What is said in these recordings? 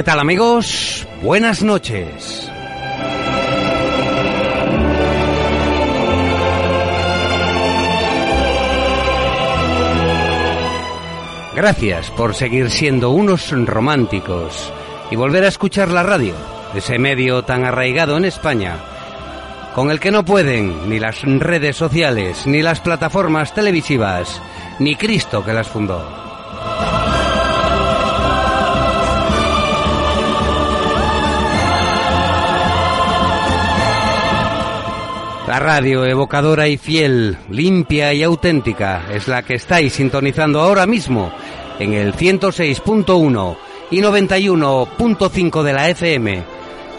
¿Qué tal amigos? Buenas noches. Gracias por seguir siendo unos románticos y volver a escuchar la radio, ese medio tan arraigado en España, con el que no pueden ni las redes sociales, ni las plataformas televisivas, ni Cristo que las fundó. La radio evocadora y fiel, limpia y auténtica es la que estáis sintonizando ahora mismo en el 106.1 y 91.5 de la FM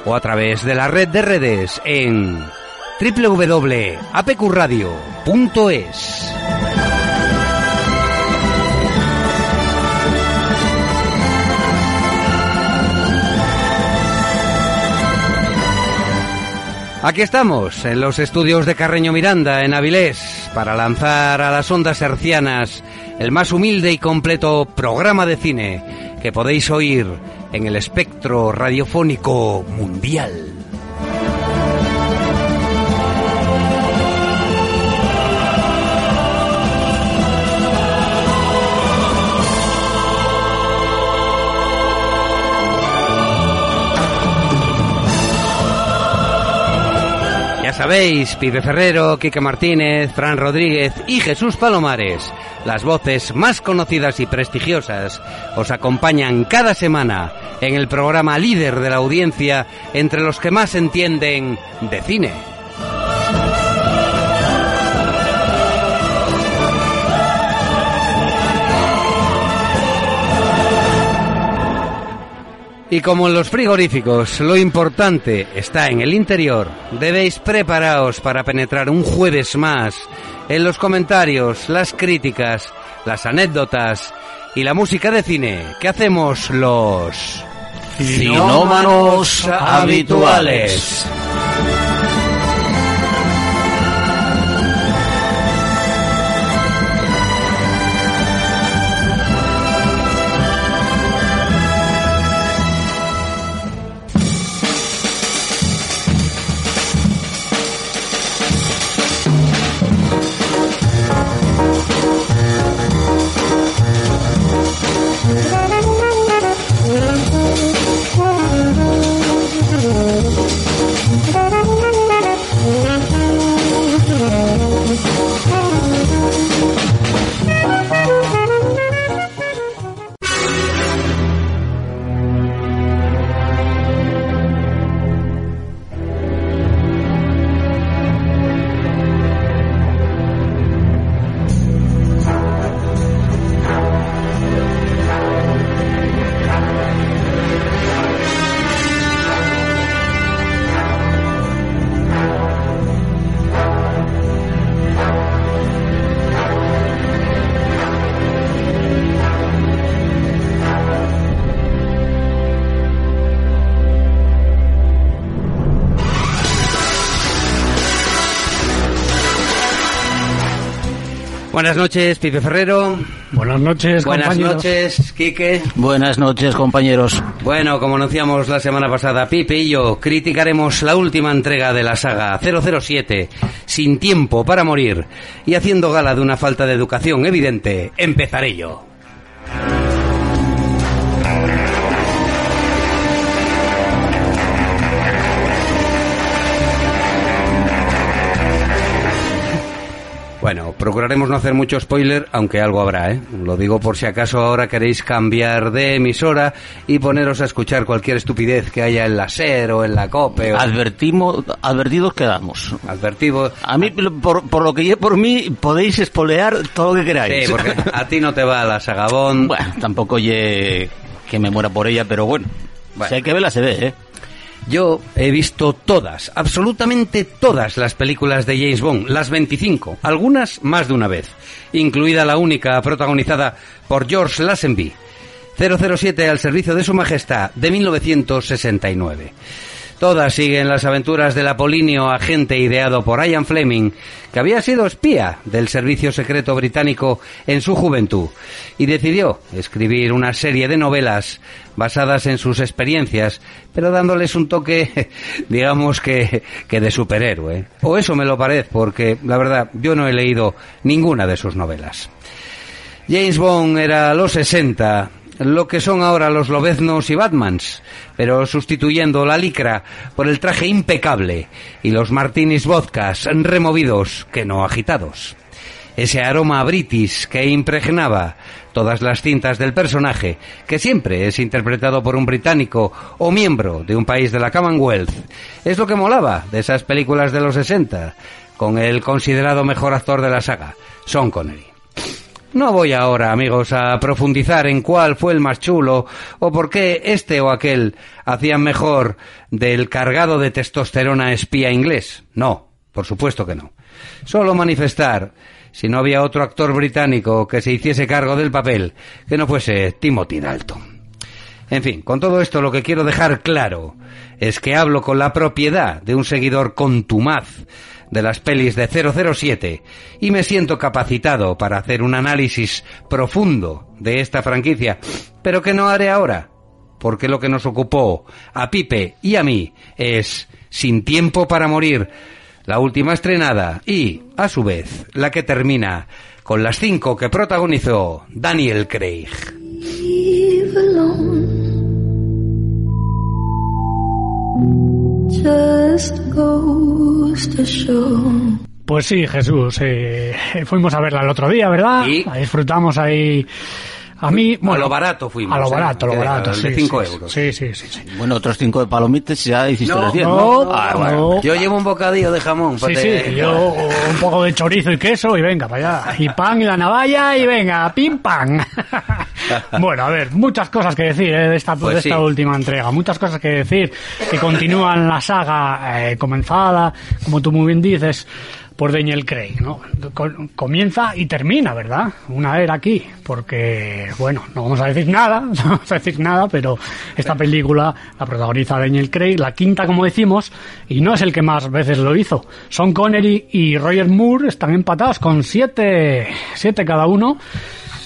o a través de la red de redes en www.apqradio.es. Aquí estamos, en los estudios de Carreño Miranda, en Avilés, para lanzar a las ondas hercianas el más humilde y completo programa de cine que podéis oír en el espectro radiofónico mundial. Sabéis, Pipe Ferrero, Quique Martínez, Fran Rodríguez y Jesús Palomares, las voces más conocidas y prestigiosas, os acompañan cada semana en el programa líder de la audiencia entre los que más entienden de cine. Y como en los frigoríficos, lo importante está en el interior, debéis prepararos para penetrar un jueves más en los comentarios, las críticas, las anécdotas y la música de cine que hacemos los Cinómanos habituales. Buenas noches, Pipe Ferrero. Buenas noches, Buenas compañeros. noches, Quique. Buenas noches, compañeros. Bueno, como anunciamos la semana pasada, Pipe y yo criticaremos la última entrega de la saga 007, Sin tiempo para morir, y haciendo gala de una falta de educación evidente, empezaré yo. Bueno, procuraremos no hacer mucho spoiler, aunque algo habrá, ¿eh? Lo digo por si acaso ahora queréis cambiar de emisora y poneros a escuchar cualquier estupidez que haya en la SER o en la COPE. O... Advertimos, advertidos quedamos. Advertivo. A mí, por, por lo que yo por mí, podéis espolear todo lo que queráis. Sí, porque a ti no te va la Sagabón. Bueno, tampoco ye que me muera por ella, pero bueno. Bueno. Si hay que verla, se ve, ¿eh? Yo he visto todas, absolutamente todas las películas de James Bond, las 25, algunas más de una vez, incluida la única protagonizada por George Lazenby, 007 al servicio de su majestad, de 1969. Todas siguen las aventuras del apolíneo agente ideado por Ian Fleming, que había sido espía del servicio secreto británico en su juventud, y decidió escribir una serie de novelas basadas en sus experiencias, pero dándoles un toque, digamos que, que de superhéroe. O eso me lo parece, porque la verdad yo no he leído ninguna de sus novelas. James Bond era los 60, lo que son ahora los lobeznos y Batmans, pero sustituyendo la licra por el traje impecable y los martinis vodkas removidos que no agitados. Ese aroma a british que impregnaba todas las cintas del personaje, que siempre es interpretado por un británico o miembro de un país de la Commonwealth, es lo que molaba de esas películas de los 60, con el considerado mejor actor de la saga, Sean Connery. No voy ahora, amigos, a profundizar en cuál fue el más chulo o por qué este o aquel hacían mejor del cargado de testosterona espía inglés. No, por supuesto que no. Solo manifestar si no había otro actor británico que se hiciese cargo del papel que no fuese Timothy Dalton. En fin, con todo esto lo que quiero dejar claro es que hablo con la propiedad de un seguidor contumaz de las pelis de 007 y me siento capacitado para hacer un análisis profundo de esta franquicia, pero que no haré ahora, porque lo que nos ocupó a Pipe y a mí es Sin tiempo para morir, la última estrenada y, a su vez, la que termina con las cinco que protagonizó Daniel Craig. Pues sí, Jesús. eh, fuimos a verla el otro día, ¿verdad? Sí. La Disfrutamos ahí. A mí, bueno, a lo barato fuimos. A lo ¿eh? barato, a lo barato, de sí. cinco sí, euros. Sí, sí, sí. sí. Bueno, otros cinco de palomitas ya hiciste No, los diez, no, ¿no? Ah, no. bueno. Yo llevo un bocadillo de jamón. Sí, pues sí, te- yo un poco de chorizo y queso y venga para allá. Y pan y la navalla y venga, pim pam. bueno, a ver, muchas cosas que decir eh, de esta, Pues de esta sí. última entrega. Muchas cosas que decir que continúan la saga eh, comenzada, como tú muy bien dices, por Daniel Craig, ¿no? Co- comienza y termina, ¿verdad? Una era aquí, porque, bueno, no vamos a decir nada, no vamos a decir nada, pero esta película la protagoniza Daniel Craig, la quinta, como decimos, y no es el que más veces lo hizo. Sean Connery y Roger Moore están empatados con siete, siete cada uno.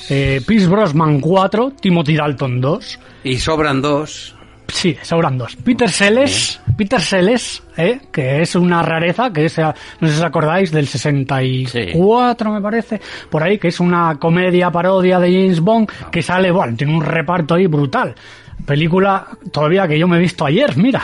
Eh, Pierce Brosnan 4, Timothy Dalton 2. Y sobran dos. Sí, sobran dos. Peter Sellers, Peter Sellers, ¿eh? que es una rareza, que es, eh, no sé si os acordáis, del 64, me parece, por ahí, que es una comedia parodia de James Bond, que sale, bueno, tiene un reparto ahí brutal. Película todavía que yo me he visto ayer, mira.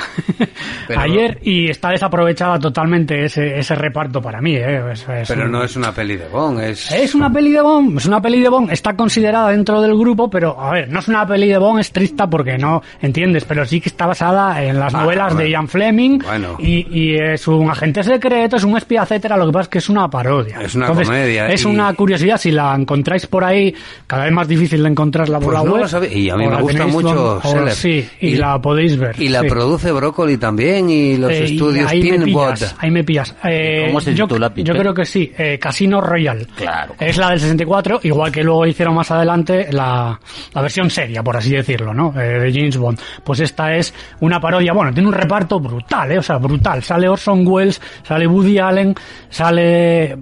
Pero- ayer y está desaprovechada totalmente ese, ese reparto para mí. ¿eh? Es- es Pero un- no es una peli de Bond, es... es una peli de Bond, es una peli de Bond, está considerada dentro del grupo, pero a ver, no es una peli de Bond estricta porque no entiendes, pero sí que está basada en las Ah, novelas bueno. de Ian Fleming Bueno. y, y es un agente secreto, es un espía, etcétera, lo que pasa es que es una parodia. Es una comedia, Es y- una curiosidad, si la encontráis por ahí, cada vez más difícil de encontrarla por Pues la no web. lo. Y a mí me gusta mucho Sí, y, Y- la podéis ver. Y la sí. produce Brócoli también y los Eh, y estudios ahí me Pinbot. pillas, ahí me pillas. Eh, ¿Cómo se yo, titula, yo creo que sí, eh, Casino Royale. Claro. Es la del 64, igual que luego hicieron más adelante la, la versión seria, por así decirlo, ¿no? Eh, de James Bond. Pues esta es una parodia, bueno, tiene un reparto brutal, ¿eh? O sea, brutal. Sale Orson Welles, sale Woody Allen, sale...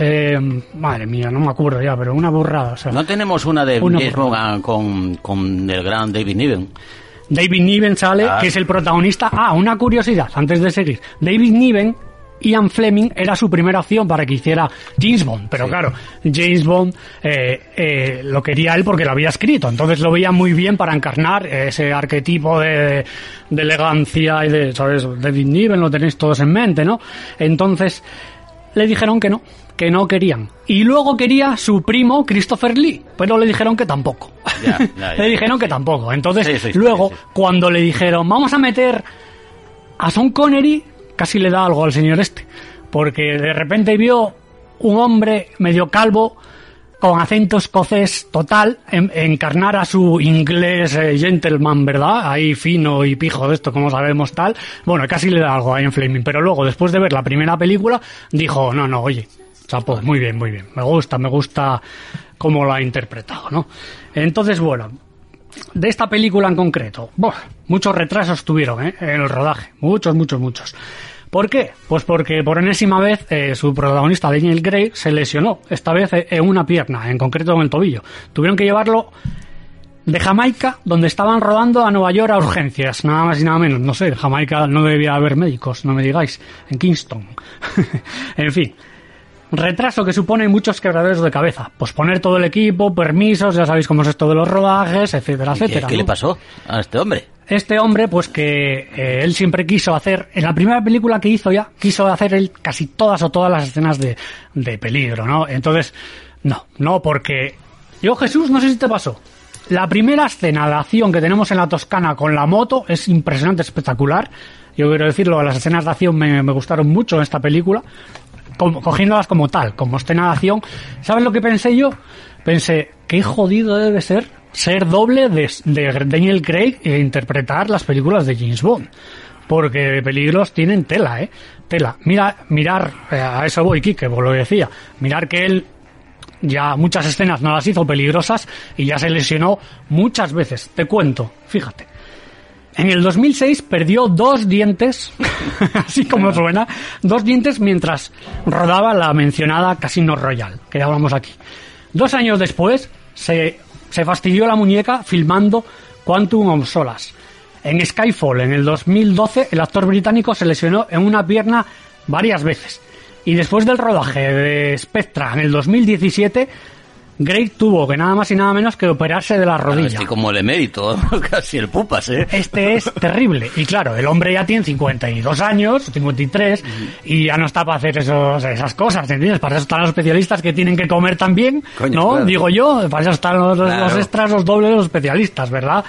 eh, madre mía, no me acuerdo ya, pero una burrada. O sea, No tenemos una de James Bond con, con el gran David Niven. David Niven sale, Ah. que es el protagonista. Ah, una curiosidad, antes de seguir. David Niven, Ian Fleming, era su primera opción para que hiciera James Bond. Pero claro, James Bond eh, eh, lo quería él porque lo había escrito. Entonces lo veía muy bien para encarnar ese arquetipo de, de elegancia y de, ¿sabes? David Niven, lo tenéis todos en mente, ¿no? Entonces... le dijeron que no, que no querían. Y luego quería su primo Christopher Lee, pero le dijeron que tampoco. Ya, ya, ya. le dijeron que tampoco. Entonces, Sí, luego, sí. cuando le dijeron, vamos a meter a Sean Connery, casi le da algo al señor este. Porque de repente vio un hombre medio calvo, con acento escocés total, en- encarnar a su inglés eh, gentleman, ¿verdad? Ahí fino y pijo de esto, como sabemos tal. Bueno, casi le da algo a Ian Fleming. Pero luego, después de ver la primera película, dijo, no, no, oye, chapo, muy bien, muy bien. Me gusta, me gusta cómo lo ha interpretado, ¿no? Entonces, bueno, de esta película en concreto, muchos retrasos tuvieron ¿eh? en el rodaje, muchos, muchos, muchos. ¿Por qué? Pues porque por enésima vez eh, su protagonista Daniel Gray se lesionó, esta vez eh, en una pierna, en concreto en el tobillo. Tuvieron que llevarlo de Jamaica, donde estaban rodando a Nueva York a urgencias, nada más y nada menos. No sé, en Jamaica no debía haber médicos, no me digáis, en Kingston. en fin, retraso que supone muchos quebraderos de cabeza. Posponer todo el equipo, permisos, ya sabéis cómo es esto de los rodajes, etcétera, ¿Qué, etcétera. qué le ¿no? pasó a este hombre? Este hombre, pues que eh, él siempre quiso hacer, en la primera película que hizo ya, quiso hacer él casi todas o todas las escenas de, de peligro, ¿no? Entonces, no, no, porque yo Jesús, no sé si te pasó. La primera escena de acción que tenemos en la Toscana con la moto es impresionante, espectacular. Yo quiero decirlo, las escenas de acción me, me gustaron mucho en esta película, cogiéndolas como tal, como acción. ¿Sabes lo que pensé yo? Pensé, qué jodido debe ser ser doble de, Daniel Craig e interpretar las películas de James Bond. Porque peligros tienen tela, ¿eh? Tela. Mira, mirar, eh, a eso voy, Kike, por lo decía. Mirar que él ya muchas escenas no las hizo peligrosas y ya se lesionó muchas veces. Te cuento, fíjate. En el 2006 perdió dos dientes, así como suena, dos dientes mientras rodaba la mencionada Casino Royale, que ya hablamos aquí. Dos años después se, se fastidió la muñeca filmando Quantum of Solace. En Skyfall, en el 2012, el actor británico se lesionó en una pierna varias veces. Y después del rodaje de Spectra en el 2017, Greg tuvo que nada más y nada menos que operarse de la rodilla. Este como el emérito, casi el pupas, ¿eh? Este es terrible. Y claro, el hombre ya tiene 52 años, 53, y ya no está para hacer esos, esas cosas, ¿entiendes? Para eso están los especialistas que tienen que comer también, Coño, ¿no? claro. Digo yo, para eso están los, los Claro. extras, los dobles, los especialistas, ¿verdad?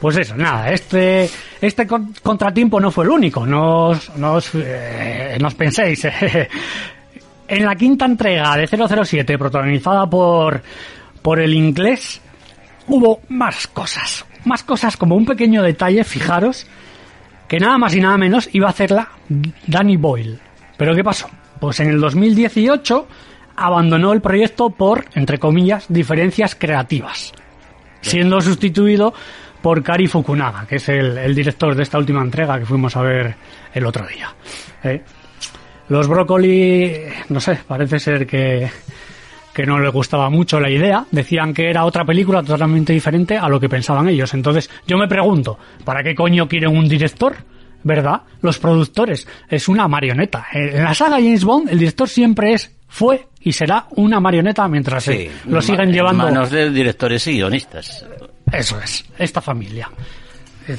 Pues eso, nada, este, este con- contratiempo no fue el único, no os, no os, eh, no os penséis. En la quinta entrega de 007, protagonizada por, por el inglés, hubo más cosas. Más cosas como un pequeño detalle, fijaros, que nada más y nada menos iba a hacerla Danny Boyle. ¿Pero qué pasó? Pues en el 2018 abandonó el proyecto por, entre comillas, diferencias creativas, siendo sustituido por Kari Fukunaga, que es el, director de esta última entrega que fuimos a ver el otro día. ¿eh? Los brócoli, no sé, parece ser que, que no les gustaba mucho la idea. Decían que era otra película totalmente diferente a lo que pensaban ellos. Entonces, yo me pregunto, ¿para qué coño quieren un director? ¿Verdad? Los productores. Es una marioneta. En la saga James Bond, el director siempre es, fue y será una marioneta mientras Sí, lo siguen En llevando. manos de directores y guionistas. Eso es, esta familia.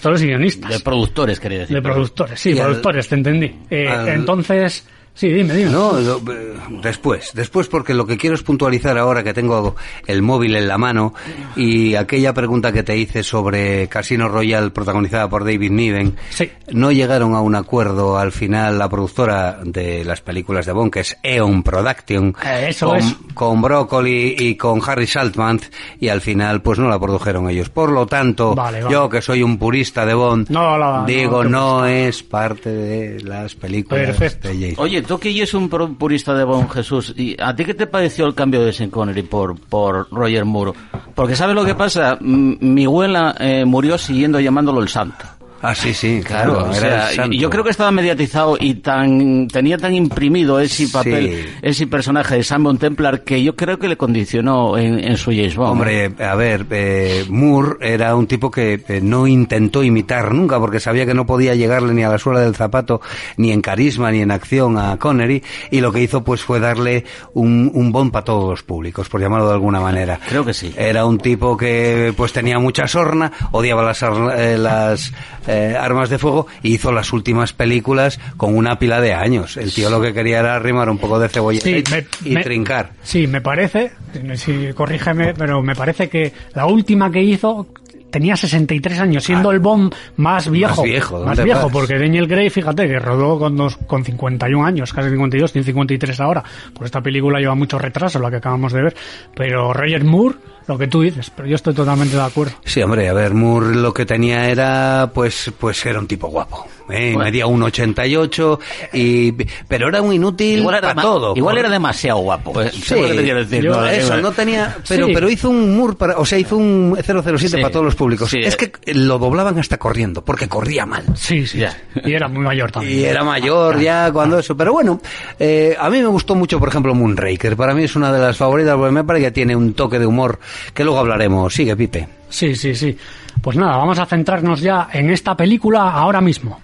Todos los guionistas. De productores, quería decir. De productores, sí, Y al- productores, te entendí. Eh, al- entonces, sí, dime, dime. No, lo- eh, después, después porque lo que quiero es puntualizar ahora que tengo el móvil en la mano y aquella pregunta que te hice sobre Casino Royale protagonizada por David Niven, Sí. no llegaron a un acuerdo al final la productora de las películas de Bond, que es Eon Production, Eh, eso con, es. con Broccoli y con Harry Saltman y al final pues no la produjeron ellos. Por lo tanto, Vale, vale. yo que soy un purista de Bond, No la- digo no no es parte de las películas Perfecto. de James Oye, tú que es un purista de Bon Jesús, ¿y a ti qué te pareció el cambio de Sean Connery por, por Roger Moore? Porque ¿sabes lo que pasa? Mi abuela eh, murió siguiendo llamándolo el santo. Ah, sí, sí, claro. o era sea, yo creo que estaba mediatizado y tan tenía tan imprimido ese papel, Sí. ese personaje de Simon Templar que yo creo que le condicionó en, en su James Bond. Hombre, a ver, eh, Moore era un tipo que eh, no intentó imitar nunca porque sabía que no podía llegarle ni a la suela del zapato, ni en carisma, ni en acción a Connery, y lo que hizo pues fue darle un, un Bond para todos los públicos, por llamarlo de alguna manera. Creo que sí. Era un tipo que pues tenía mucha sorna, odiaba las, eh, las, eh, eh, armas de fuego, y hizo las últimas películas con una pila de años. El tío lo que quería era arrimar un poco de cebolla Sí, y, me- y me- trincar. Sí, me parece, sí, corrígeme, pero me parece que la última que hizo tenía 63 años, siendo el Bond más viejo. Más viejo, ¿dónde Más viejo, porque Daniel Gray, fíjate, que rodó con, dos, con 51 años, casi 52, tiene 53 ahora. Por esta película lleva mucho retraso, la que acabamos de ver. Pero Roger Moore, lo que tú dices, pero yo estoy totalmente de acuerdo. Sí, hombre, a ver, Moore lo que tenía era, pues, pues era un tipo guapo. ¿eh? Bueno. Medía un 88, y, pero era un inútil Igual era, para todo. igual por- era demasiado guapo. Pues, ¿Sabes lo que te quiero decir? yo- No, Eso, no tenía, pero, Sí. pero hizo un Moore para, o sea, hizo un 007 Sí. para todos los públicos. Sí. Es que lo doblaban hasta corriendo, porque corría mal. Sí, sí. Ya. sí. Y era muy mayor también. Y era mayor ya cuando eso. Pero bueno, eh, a mí me gustó mucho, por ejemplo, Moonraker. Para mí es una de las favoritas, porque me parece que tiene un toque de humor que luego hablaremos. Sigue, Pipe. Sí, sí, sí. Pues nada, vamos a centrarnos ya en esta película ahora mismo.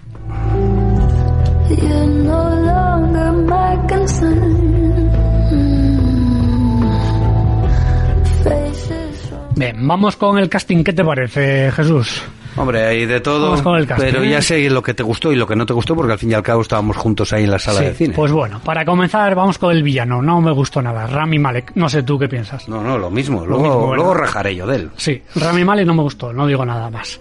Mm. Bien, vamos con el casting. ¿Qué te parece, Jesús? Hombre, hay de todo, Vamos con el casting, pero ya sé lo que te gustó y lo que no te gustó, porque al fin y al cabo estábamos juntos ahí en la sala Sí, de cine. Pues bueno, para comenzar vamos con el villano. No me gustó nada. Rami Malek. No sé tú qué piensas. No, no, lo mismo. Luego, mismo, bueno. luego rajaré yo de él. Sí, Rami Malek no me gustó. No digo nada más.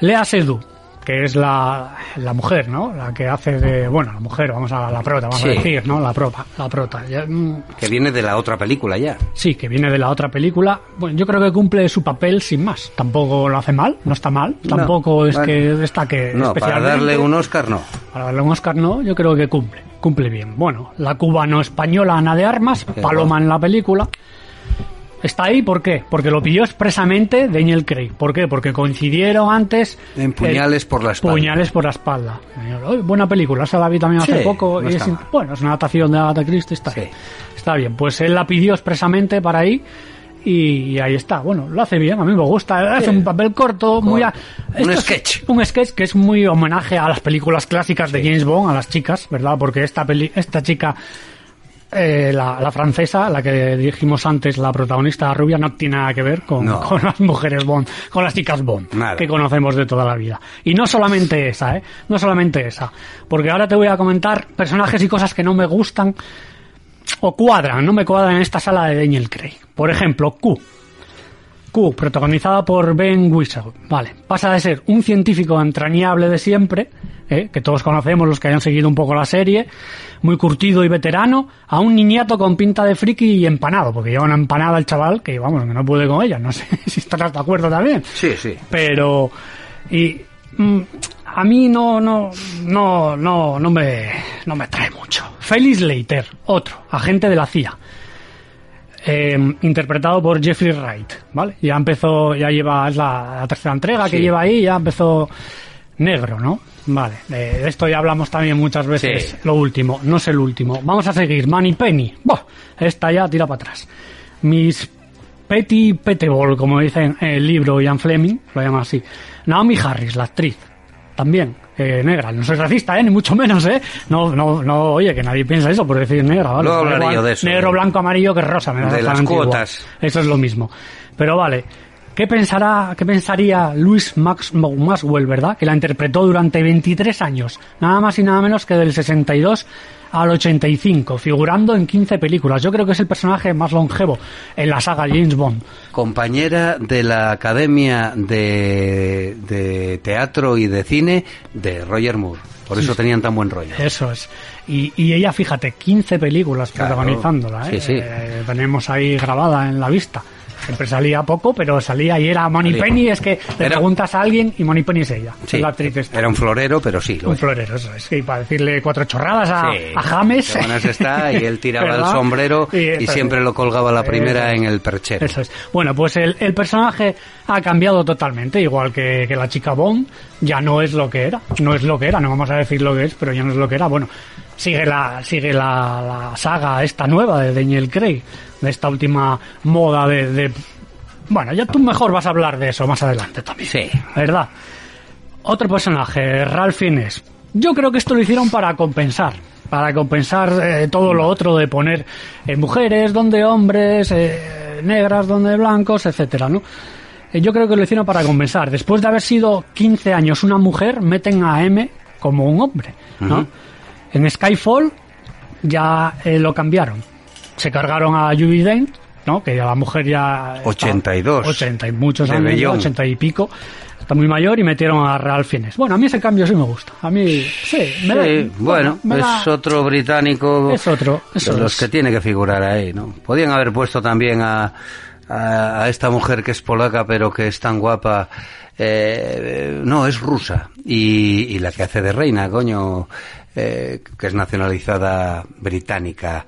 Lea Seydoux, que es la, la mujer, ¿no? La que hace de... Bueno, la mujer, vamos a la prota, vamos Sí. a decir, ¿no? La prota. La prota. Mm, Que viene de la otra película ya. Sí, que viene de la otra película. Bueno, yo creo que cumple su papel sin más. Tampoco lo hace mal, no está mal. No, Tampoco es que destaque No, para darle un Oscar no. Para darle un Oscar no, yo creo que cumple. Cumple bien. Bueno, la cubano-española Ana de Armas, Paloma en la película. Está ahí, ¿por qué? Porque lo pidió expresamente Daniel Craig. ¿Por qué? Porque coincidieron antes... En Puñales el- por la espalda. Puñales por la espalda. Buena película, esa la vi también hace Sí, poco. no y es, bueno, es una adaptación de Agatha Christie, está Sí. bien. Está bien, pues él la pidió expresamente para ahí y, y ahí está. Bueno, lo hace bien, a mí me gusta. Hace un papel corto, muy... a- Un es sketch. Un sketch que es muy homenaje a las películas clásicas de James Bond, a las chicas, ¿verdad? Porque esta, peli esta chica... eh, la, la francesa, la que dijimos antes, la protagonista la rubia, no tiene nada que ver con, No. con las mujeres Bond, con las chicas Bond, Nada. que conocemos de toda la vida. Y no solamente esa, ¿eh? No solamente esa. Porque ahora te voy a comentar personajes y cosas que no me gustan o cuadran, no me cuadran en esta sala de Daniel Craig. Por ejemplo, Q. Q, protagonizada por Ben Whistle. Vale, pasa de ser un científico entrañable de siempre, ¿eh? que todos conocemos los que hayan seguido un poco la serie, muy curtido y veterano, a un niñato con pinta de friki y empanado, porque lleva una empanada el chaval que, vamos, que no puede con ella. No sé si estarás de acuerdo también Sí, sí. pero y mm, a mí no no no no no me no me trae mucho Felix Leiter otro agente de la CIA eh, interpretado por Jeffrey Wright vale ya empezó ya lleva es la, la tercera entrega que lleva ahí ya empezó negro no vale de, esto ya hablamos también muchas veces Sí. lo último no es el último. Vamos a seguir Manny Penny. Buah, esta ya tira para atrás. Mis Petty Petebol, como dicen en el libro Ian Fleming, lo llama así. Naomi Harris, la actriz, también, eh, negra. No soy racista, ¿eh? Ni mucho menos, ¿eh? No, no, no, oye, que nadie piensa eso por decir negra, ¿vale? Da hablaré yo de eso, Negro, blanco, amarillo, que rosa. Me da de las cuotas. Eso es lo mismo. Pero vale, ¿qué pensará, qué pensaría Louis Max Maxwell, verdad? Que la interpretó durante 23 años, nada más y nada menos que del 62 al 85, figurando en 15 películas. Yo creo que es el personaje más longevo en la saga James Bond. Compañera de la Academia de, de Teatro y de Cine de Roger Moore. Por eso tenían tan buen rollo. Eso es. Y, y ella, fíjate, 15 películas Claro. protagonizándola. ¿eh? Sí, sí. Eh, tenemos ahí grabada en la vista. Siempre salía poco, pero salía y era Money Salía. Penny. Es que le Era- preguntas a alguien y Money Penny es ella. Sí, es la actriz esta. era un florero, pero sí. lo un es. florero, eso es. Y para decirle cuatro chorradas a, Sí. a James. Buenas está, y él tiraba el sombrero y, siempre es. lo colgaba la primera en el perchero. Eso es. Bueno, pues el, el personaje ha cambiado totalmente, igual que, que la chica Bond, ya no es lo que era. No es lo que era, no vamos a decir lo que es, pero ya no es lo que era. Bueno, sigue la, sigue la, la saga esta nueva de Daniel Craig, de esta última moda de, de- Bueno, ya tú mejor vas a hablar de eso más adelante también. Sí. ¿Verdad? Otro personaje, Ralph Fiennes. Yo creo que esto lo hicieron para compensar. Para compensar eh, todo lo otro de poner eh, mujeres donde hombres, eh, negras donde blancos, etcétera, ¿no? yo creo que lo hicieron para compensar. Después de haber sido 15 años una mujer, meten a M como un hombre, ¿no? En Skyfall ya lo cambiaron. Se cargaron a Judy Dent, ¿no? Que ya la mujer ya... estaba- 82. 80 y muchos De años, Bellón. 80 y pico. Está muy mayor y metieron a Fines. Bueno, a mí ese cambio sí me gusta. A mí, sí, me da- Sí, bueno, me da- es otro británico Es otro, eso de los es. que tiene que figurar ahí, ¿no? Podían haber puesto también a, a, a esta mujer que es polaca pero que es tan guapa. eh, no, es rusa. Y, y la que hace de reina, coño, eh, que es nacionalizada británica.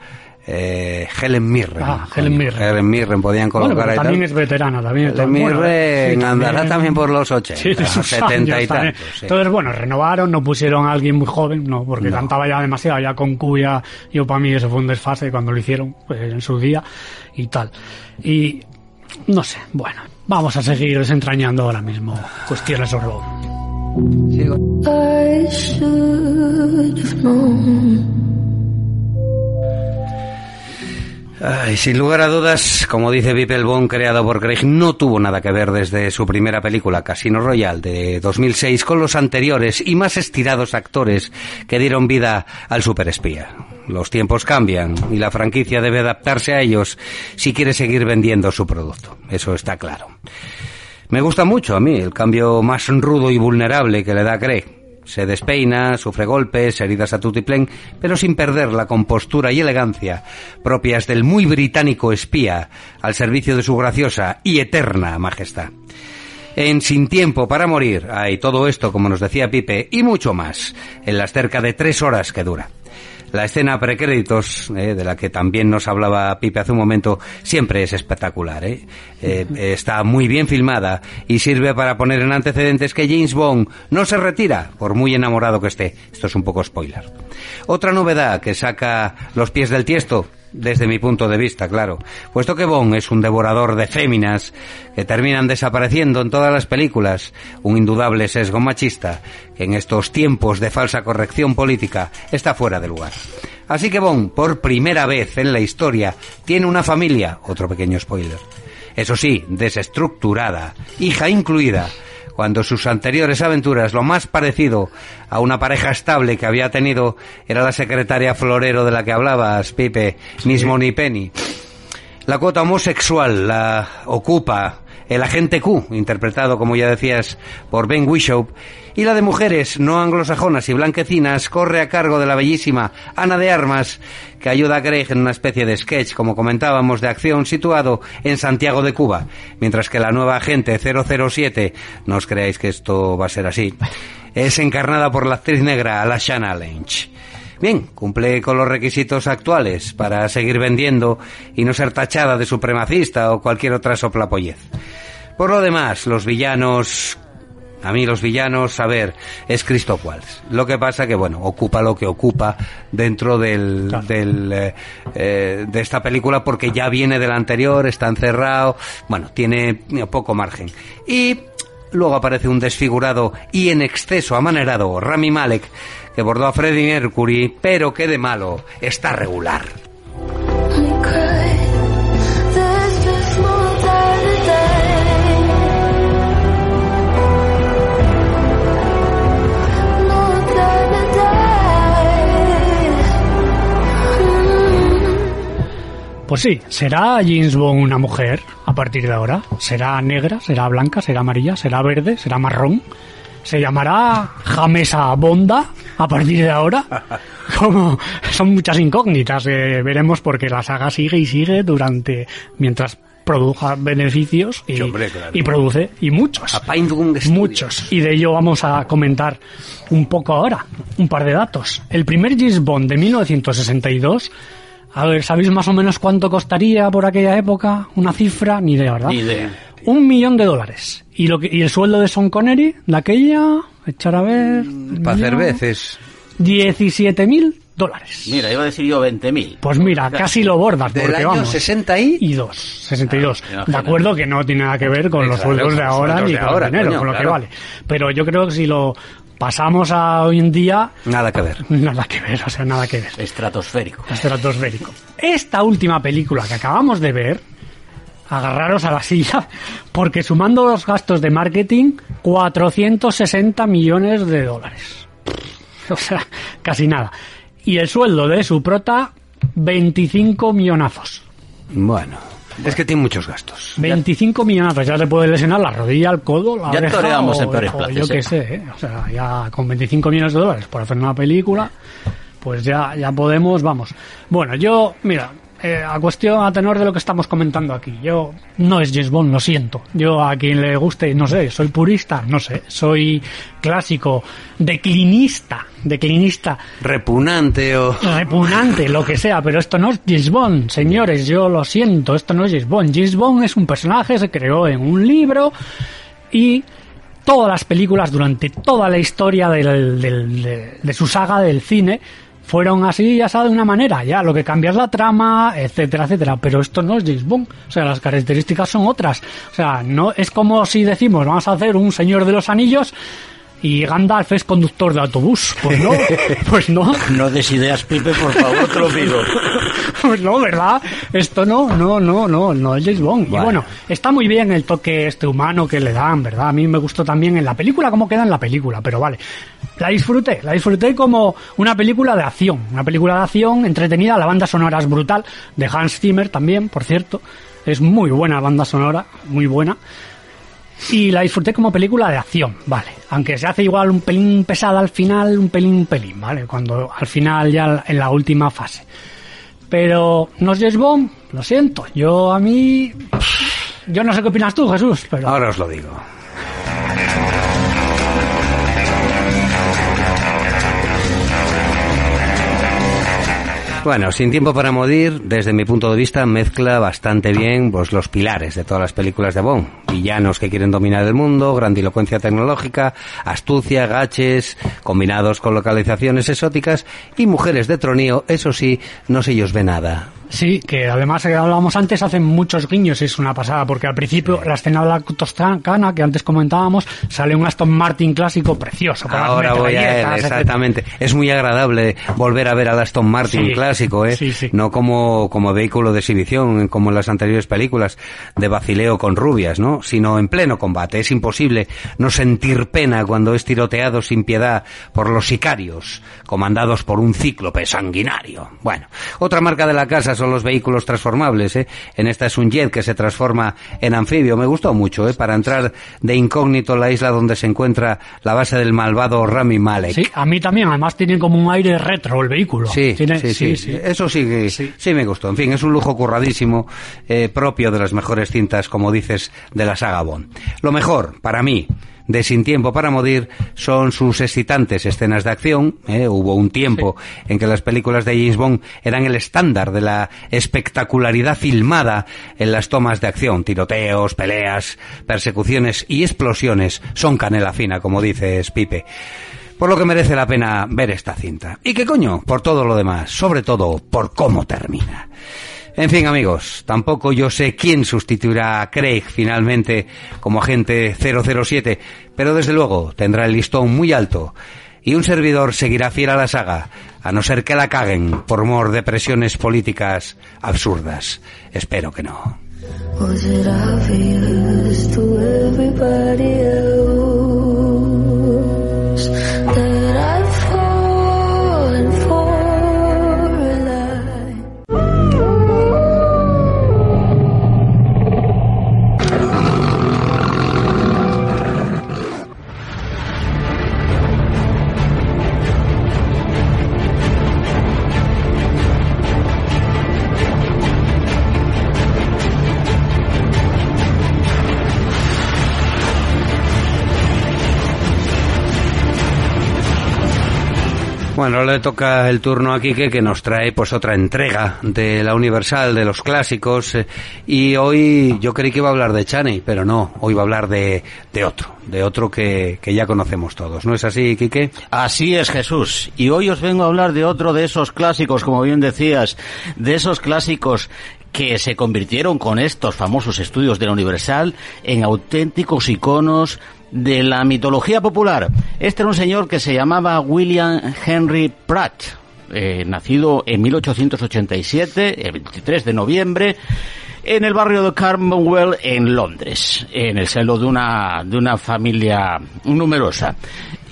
Eh, Helen Mirren. Ah. Helen Mirren. Helen Mirren, podían Bueno, colocar ahí también tal. es veterana, también. Helen bueno, Mirren sí, andará también por los 80, Sí, de sus 70 y tantos, sí. Entonces, bueno, renovaron, no pusieron a alguien muy joven, no, porque No. cantaba ya demasiado, ya con Cuya, yo para mí eso fue un desfase cuando lo hicieron pues, en su día y tal. Y no sé, bueno, vamos a seguir desentrañando ahora mismo cuestiones sobre Bob. Sin lugar a dudas, como dice Bond, creado por Craig, no tuvo nada que ver desde su primera película, Casino Royale, de 2006, con los anteriores y más estirados actores que dieron vida al superespía. Los tiempos cambian y la franquicia debe adaptarse a ellos si quiere seguir vendiendo su producto. Eso está claro. Me gusta mucho a mí el cambio más rudo y vulnerable que le da Craig. Se despeina, sufre golpes, heridas a tutiplén, pero sin perder la compostura y elegancia propias del muy británico espía al servicio de su graciosa y eterna majestad. En Sin Tiempo para Morir hay todo esto, como nos decía Pipe, y mucho más, en las cerca de tres horas que dura. La escena precréditos, eh, de la que también nos hablaba Pipe hace un momento, siempre es espectacular. ¿eh? Eh, está muy bien filmada y sirve para poner en antecedentes que James Bond no se retira, por muy enamorado que esté. Esto es un poco spoiler. Otra novedad que saca los pies del tiesto, desde mi punto de vista, claro, puesto que Bond es un devorador de féminas que terminan desapareciendo en todas las películas, un indudable sesgo machista que en estos tiempos de falsa corrección política está fuera de lugar. Así que Bond, por primera vez en la historia, tiene una familia, otro pequeño spoiler. Eso sí, desestructurada, hija incluida, cuando sus anteriores aventuras lo más parecido a una pareja estable que había tenido era la secretaria florero de la que hablabas, Pipe, Miss Penny. La cuota homosexual la ocupa el agente Q, interpretado, como ya decías, por Ben Whishaw, y la de mujeres no anglosajonas y blanquecinas corre a cargo de la bellísima Ana de Armas, que ayuda a Craig en una especie de sketch, como comentábamos, de acción situado en Santiago de Cuba, mientras que la nueva agente 007, no os creáis que esto va a ser así, es encarnada por la actriz negra Lashana Lynch. Bien, cumple con los requisitos actuales para seguir vendiendo y no ser tachada de supremacista o cualquier otra soplapollez. Por lo demás, los villanos... A mí los villanos, a ver, es Christoph Waltz. Lo que pasa que, bueno, ocupa lo que ocupa dentro del, Claro. del, eh, eh, de esta película porque ya viene del anterior, está encerrado, bueno, tiene poco margen. Y Luego aparece un desfigurado y en exceso amanerado Rami Malek, que bordó a Freddie Mercury, pero que de malo está regular. Pues sí, será James Bond una mujer a partir de ahora. Será negra, será blanca, será amarilla, será verde, será marrón. Se llamará Jamesa Bonda a partir de ahora. Como son muchas incógnitas que veremos porque la saga sigue y sigue durante mientras produja beneficios y, Sí, hombre, claro. y produce y muchos. A. Muchos. Y de ello vamos a comentar un poco ahora. Un par de datos. El primer James Bond de 1962. A ver, ¿sabéis más o menos cuánto costaría por aquella época? Una cifra, ni idea, ¿verdad? Ni idea. Un millón de dólares. Y, lo que, y el sueldo de Sean Connery, de aquella, echar a ver. Para hacer veces. 17 mil dólares. Mira, iba a decir yo 20.000. Pues mira, casi lo bordas, Del porque año vamos. 60 y... y dos, 62. Ah, de acuerdo que no tiene nada que ver con los sueldos de ahora ni de con ahora, el dinero, coño, con lo que vale. Pero yo creo que si lo pasamos a hoy en día, Nada que ver. nada que ver, o sea, nada que ver. Estratosférico. Estratosférico. Esta última película que acabamos de ver agarraros a la silla, porque sumando los gastos de marketing, 460 millones de dólares. O sea, casi nada. Y el sueldo de su prota, 25 millonazos. Bueno, es que tiene muchos gastos. 25 millonazos, ya se puede lesionar la rodilla, el codo, la Ya oreja toreamos o- en peores o Yo ¿eh? sé, ¿eh? o sea, ya con 25 millones de dólares por hacer una película, pues ya, ya podemos, vamos. Bueno, yo, mira, eh, a cuestión, a tenor de lo que estamos comentando aquí, yo no es James Bond, lo siento. Yo a quien le guste, no sé, soy purista, no sé, soy clásico, declinista, declinista, Repugnante o... repugnante, lo que sea, pero esto no es James Bond, señores, yo lo siento, esto no es James Bond. James Bond es un personaje, se creó en un libro y todas las películas durante toda la historia del- del- de, de su saga del cine fueron así, ya sabe, de una manera, ya lo que cambia es la trama, etcétera, etcétera, pero esto no es James o sea, las características son otras, o sea, no es como si decimos, vamos a hacer un Señor de los Anillos y Gandalf es conductor de autobús, pues no, pues no, No des ideas, Pipe, por favor, te lo pido. pues no, ¿verdad? Esto no, no, no, no, no es James Bond. Y Bueno. bueno, está muy bien el toque este humano que le dan, ¿verdad? A mí me gustó también en la película cómo queda en la película, pero vale. La disfruté, la disfruté como una película de acción, una película de acción entretenida, la banda sonora es brutal, de Hans Zimmer también, por cierto. Es muy buena banda sonora, muy buena. Y la disfruté como película de acción, vale. Aunque se hace igual un pelín pesada al final, un pelín pelín, ¿vale? Cuando al final ya en la última fase. Pero no es James Bond, lo siento. Yo a mí... Yo no sé qué opinas tú, Jesús, pero... Ahora os lo digo. Bueno, sin tiempo para morir, desde mi punto de vista, mezcla bastante bien pues, los pilares de todas las películas de Bond. Villanos que quieren dominar el mundo, grandilocuencia tecnológica, astucia, gaches, combinados con localizaciones exóticas y mujeres de tronío, eso sí, no se ellos ve nada. Sí, que además que hablábamos antes hacen muchos guiños y es una pasada porque al principio la escena de la toscana que antes comentábamos sale un Aston Martin clásico precioso. las Ahora voy a él, exactamente. Es muy agradable volver a ver al Aston Martin Sí, clásico, ¿eh? sí. No como, como vehículo de exhibición, como en las anteriores películas de vacileo con rubias, ¿no? Sino en pleno combate. Es imposible no sentir pena cuando es tiroteado sin piedad por los sicarios, comandados por un cíclope sanguinario. Bueno, otra marca de la casa son los vehículos transformables, ¿eh? En esta es un jet que se transforma en anfibio. Me gustó mucho, ¿eh? Para entrar de incógnito en la isla donde se encuentra la base del malvado Rami Malek. Sí, a mí también. Además tiene como un aire retro el vehículo. Sí, Tiene- sí, sí, sí. Eso sí Sí. sí. me gustó. En fin, es un lujo curradísimo, eh, propio de las mejores cintas, como dices, de la saga Bond. Lo mejor, para mí, de Sin Tiempo para Morir, son sus excitantes escenas de acción. eh, Hubo un tiempo en que las películas de James Bond eran el estándar de la espectacularidad filmada en las tomas de acción. Tiroteos, peleas, persecuciones y explosiones son canela fina, como dices, Pipe. Por lo que merece la pena ver esta cinta. ¿Y qué coño? Por todo lo demás. Sobre todo por cómo termina. En fin, amigos, tampoco yo sé quién sustituirá a Craig finalmente como agente 007, pero desde luego tendrá el listón muy alto y un servidor seguirá fiel a la saga, a no ser que la caguen por mor de presiones políticas absurdas. Espero que no. Bueno, le toca el turno a Quique que nos trae pues otra entrega de la Universal, de los clásicos. eh, y hoy yo creí que iba a hablar de Chaney, pero no, hoy va a hablar de, de otro, de otro que, que ya conocemos todos. ¿No es así, Quique? Así es Jesús. Y hoy os vengo a hablar de otro de esos clásicos, como bien decías, de esos clásicos que se convirtieron con estos famosos estudios de la Universal en auténticos iconos de la mitología popular. Este era un señor que se llamaba William Henry Pratt, eh, nacido en 1887, el 23 de noviembre, en el barrio de Carmenwell en Londres, en el seno de una, de una familia numerosa.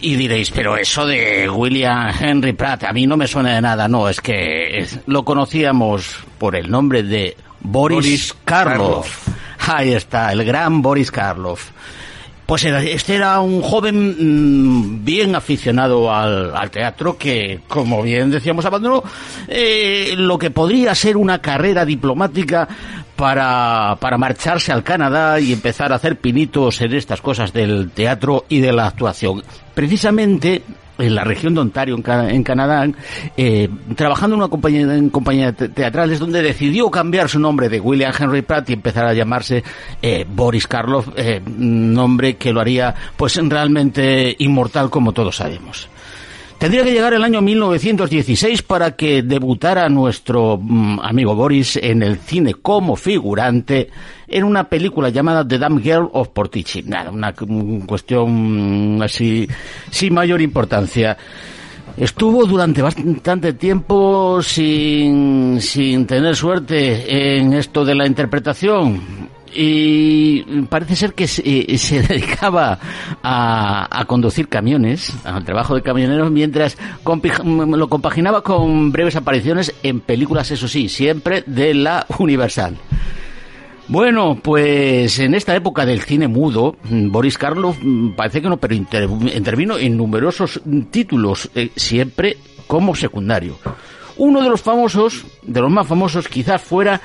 Y diréis, pero eso de William Henry Pratt a mí no me suena de nada. No, es que es- lo conocíamos por el nombre de Boris, Boris Karloff. Ahí está, el gran Boris Karloff. Pues era- este era un joven mm, bien aficionado al, teatro que, como bien decíamos, abandonó eh, lo que podría ser una carrera diplomática para, para marcharse al Canadá y empezar a hacer pinitos en estas cosas del teatro y de la actuación. Precisamente en la región de Ontario, en, Ca- en Canadá, eh, trabajando en una compañía, en compañía te- teatral, es donde decidió cambiar su nombre de William Henry Pratt y empezar a llamarse eh, Boris Karloff, eh, nombre que lo haría pues realmente inmortal como todos sabemos. Tendría que llegar el año 1916 para que debutara nuestro mm, amigo Boris en el cine como figurante en una película llamada The Damn Girl of Portici. Nada, una cuestión mm, así sin mayor importancia. Estuvo durante bastante tiempo sin, sin tener suerte en esto de la interpretación y parece ser que se, eh, dedicaba a, a conducir camiones, al trabajo de camionero, mientras mm, lo compaginaba con breves apariciones en películas, eso sí, siempre de la Universal. Bueno, pues en esta época del cine mudo, mm, Boris Karloff mm, parece que no, pero inter- intervino en numerosos títulos, eh, siempre como secundario. Uno de los famosos, de los más famosos, quizás fuera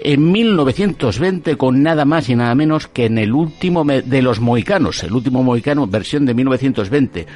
en 1920 con nada más y nada menos que en el último de los mohicanos, el último mohicano, versión de 1920.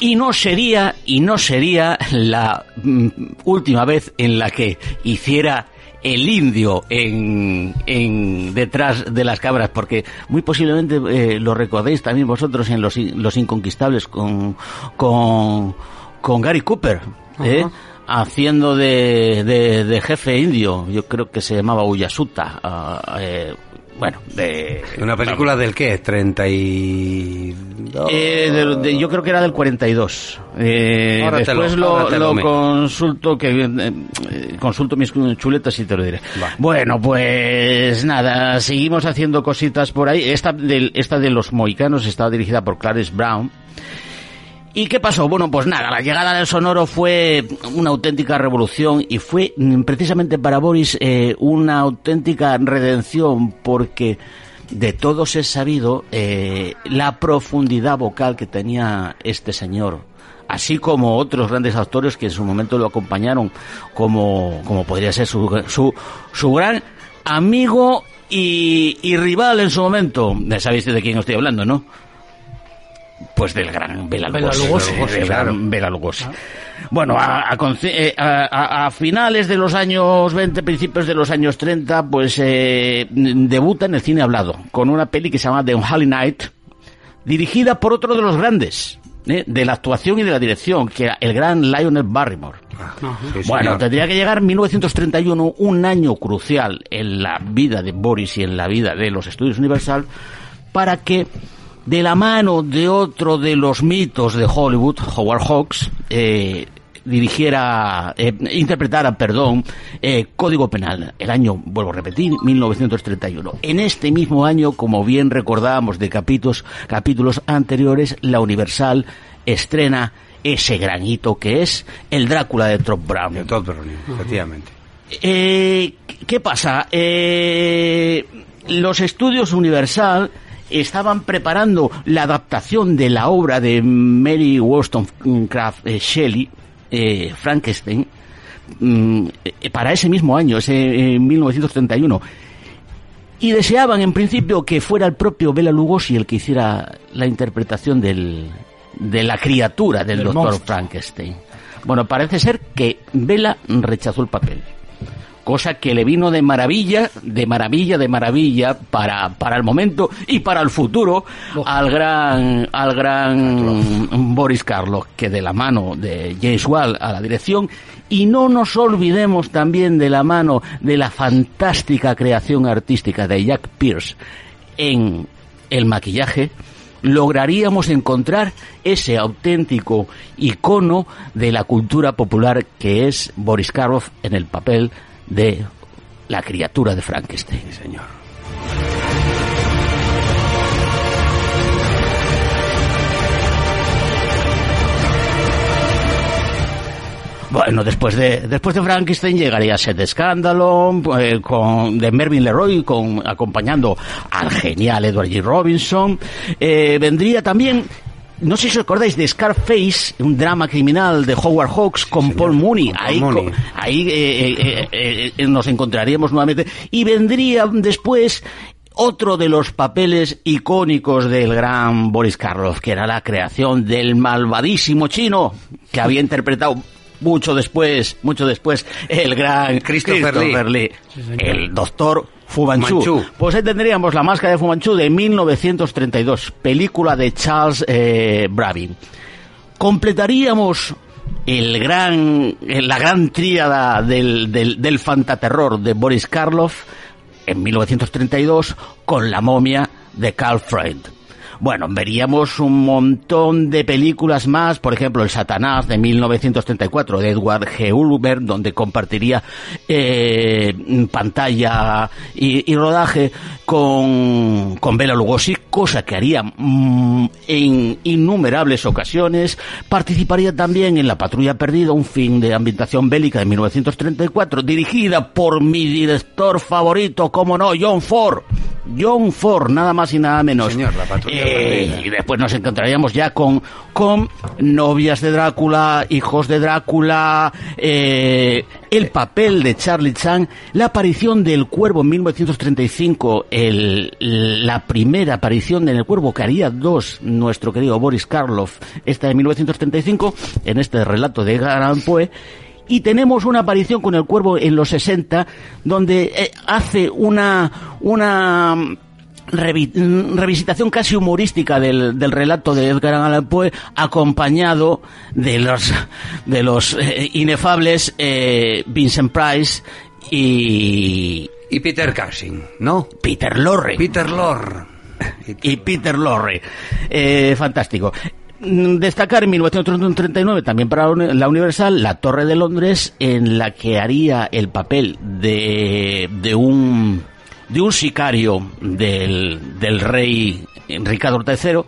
Y no sería, y no sería la mm, última vez en la que hiciera el indio en, en detrás de las cabras, porque muy posiblemente eh, lo recordéis también vosotros en Los, Los Inconquistables con, con, con Gary Cooper, ¿eh? Haciendo de, de, de jefe indio, yo creo que se llamaba Uyasuta, ah, eh, bueno, de... ¿Una película del qué? 32. Eh, de- de- yo creo que era del 42. Eh, Ahora te después lo- lo, lo consulto, que eh, eh, consulto mis chuletas y te lo diré. Va. Bueno, pues nada, seguimos haciendo cositas por ahí. Esta, del, esta de los mohicanos estaba dirigida por Clarence Brown. ¿Y qué pasó? Bueno, pues nada, la llegada del sonoro fue una auténtica revolución y fue mm, precisamente para Boris eh, una auténtica redención porque de todos es sabido eh, la profundidad vocal que tenía este señor así como otros grandes actores que en su momento lo acompañaron como, como podría ser su, su, su gran amigo y, y rival en su momento. Sabéis de quién estoy hablando, ¿no? Pues del gran Bela Lugosi. Bela Lugosi. Bueno, a, a conce- eh, a- a- a finales de los años 20, principios de los años 30, pues eh, debuta en el cine hablado con una peli que se llama The Unholy Night, dirigida por otro de los grandes eh, de la actuación y de la dirección, que era el gran Lionel Barrymore. Sí, Bueno, tendría que llegar 1931, un año crucial en la vida de Boris y en la vida de los estudios Universal, para que de la mano de otro de los mitos de Hollywood, Howard Hawks, eh, dirigiera, eh, interpretara, perdón, eh, Código Penal. El año, vuelvo a repetir, 1931. En este mismo año, como bien recordábamos de capítulos, capítulos anteriores, la Universal estrena ese granito que es el Drácula de Trop Brown. De Todd Browning, efectivamente. Eh, ¿Qué pasa? Los estudios Universal estaban preparando la adaptación de la obra de Mary Wollstonecraft eh, Shelley, eh, Frankenstein, mm, eh, para ese mismo año, ese eh, 1931. Y deseaban, en principio, que fuera el propio Bela Lugosi el que hiciera la interpretación del, de la criatura del, Del doctor monstruo. Frankenstein. Bueno, parece ser que Bela rechazó el papel. Cosa que le vino de maravilla, de maravilla, de maravilla para, para el momento y para el futuro al gran, al gran Boris Karloff, que de la mano de James Wall a la dirección. Y no nos olvidemos también de la mano de la fantástica creación artística de Jack Pierce en el maquillaje, lograríamos encontrar ese auténtico icono de la cultura popular que es Boris Karloff en el papel de La criatura de Frankenstein. Señor. Bueno, después de después de Frankenstein llegaría Set de Escándalo eh, con de Mervyn Leroy con acompañando al genial Edward G. Robinson. Eh, vendría también no sé si os acordáis de Scarface, un drama criminal de Howard Hawks con Paul Mooney. con Paul ahí Mooney. co- ahí eh, eh, eh, nos encontraríamos nuevamente. Y vendría después otro de los papeles icónicos del gran Boris Karloff, que era la creación del malvadísimo chino, que había interpretado mucho después, mucho después, el gran Christopher Lee, el doctor Fu Manchu. Manchu. Pues ahí tendríamos la máscara de Fu Manchu de 1932, película de Charles eh, Bravin. Completaríamos el gran, eh, la gran tríada del, del, del fantaterror de Boris Karloff en 1932 con La momia de Carl Freud. Bueno, veríamos un montón de películas más, por ejemplo, El Satanás de 1934 de Edward G. Ulmer, donde compartiría eh, pantalla y, y rodaje con, con Bela Lugosi, cosa que haría mm, en innumerables ocasiones. Participaría también en La Patrulla Perdida, un film de ambientación bélica de 1934, dirigida por mi director favorito, como no, John Ford. John Ford, nada más y nada menos. Señor, La Eh, y después nos encontraríamos ya con, con novias de Drácula, hijos de Drácula, eh, el papel de Charlie Chan, la aparición del cuervo en 1935, el, la primera aparición en el cuervo que haría dos, nuestro querido Boris Karloff, esta de 1935, en este relato de Allan Poe, y tenemos una aparición con el cuervo en los 60, donde eh, hace una, una revi- mm, revisitación casi humorística del, del relato de Edgar Allan Poe, acompañado de los, de los eh, inefables eh, Vincent Price y Y Peter Cushing, ¿no? Peter Lorre Peter Lorre. y Peter Lorre. Eh, fantástico. Mm, Destacar en 1939 también para la uni- la Universal La Torre de Londres en la que haría el papel de, de un de un sicario del, del rey Ricardo III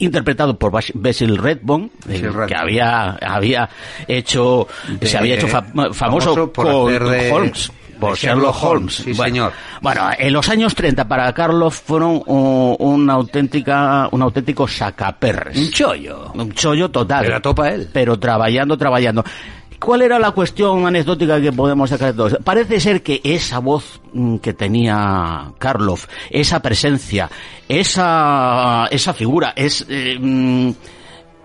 interpretado por Bas- Basil Redbone, eh, Basil que había había hecho De- se había hecho fa- famoso, famoso por con hacer de- Holmes por Sherlock Sherlock Holmes. Sí, Bueno, señor. bueno, en los años 30 para Carlos fueron uh, una auténtica, un auténtico sacaperres. Un chollo. Un chollo total. Pero topa él. Pero trabajando, trabajando. ¿Cuál era la cuestión anecdótica que podemos sacar de todo esto? Parece ser que esa voz mm, que tenía Karloff, esa presencia, esa, esa figura, es, eh, mm,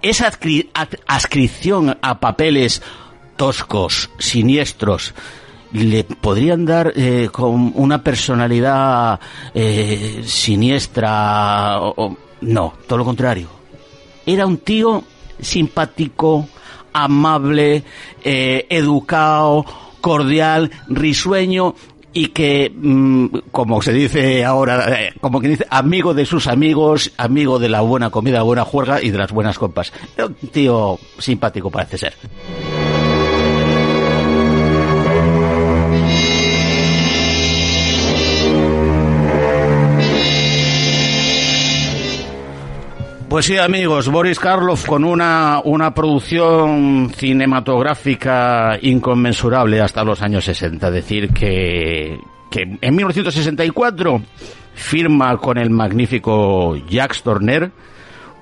esa adcri- ad- adscripción a papeles toscos, siniestros, le podrían dar eh, con una personalidad eh, siniestra. o- no, todo lo contrario. Era un tío simpático, amable, eh, educado, cordial, risueño y que, mm, como se dice ahora, eh, como que dice, amigo de sus amigos, amigo de la buena comida, buena juerga y de las buenas copas. Era un tío simpático parece ser. Pues sí, amigos, Boris Karloff con una, una producción cinematográfica inconmensurable hasta los años 60. Es decir, que, que en 1964 firma con el magnífico Jacques Torner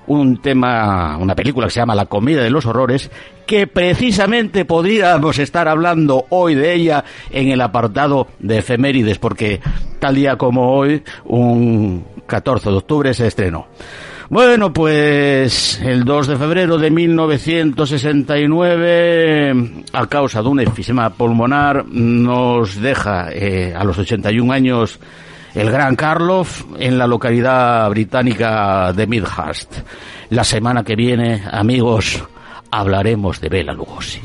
un tema, una película que se llama La Comedia de los Horrores, que precisamente podríamos estar hablando hoy de ella en el apartado de efemérides, porque tal día como hoy, un 14 de octubre, se estrenó. Bueno, pues el 2 de febrero de 1969, a causa de un enfisema pulmonar, nos deja eh, a los 81 años el gran Karloff en la localidad británica de Midhurst. La semana que viene, amigos, hablaremos de Bela Lugosi.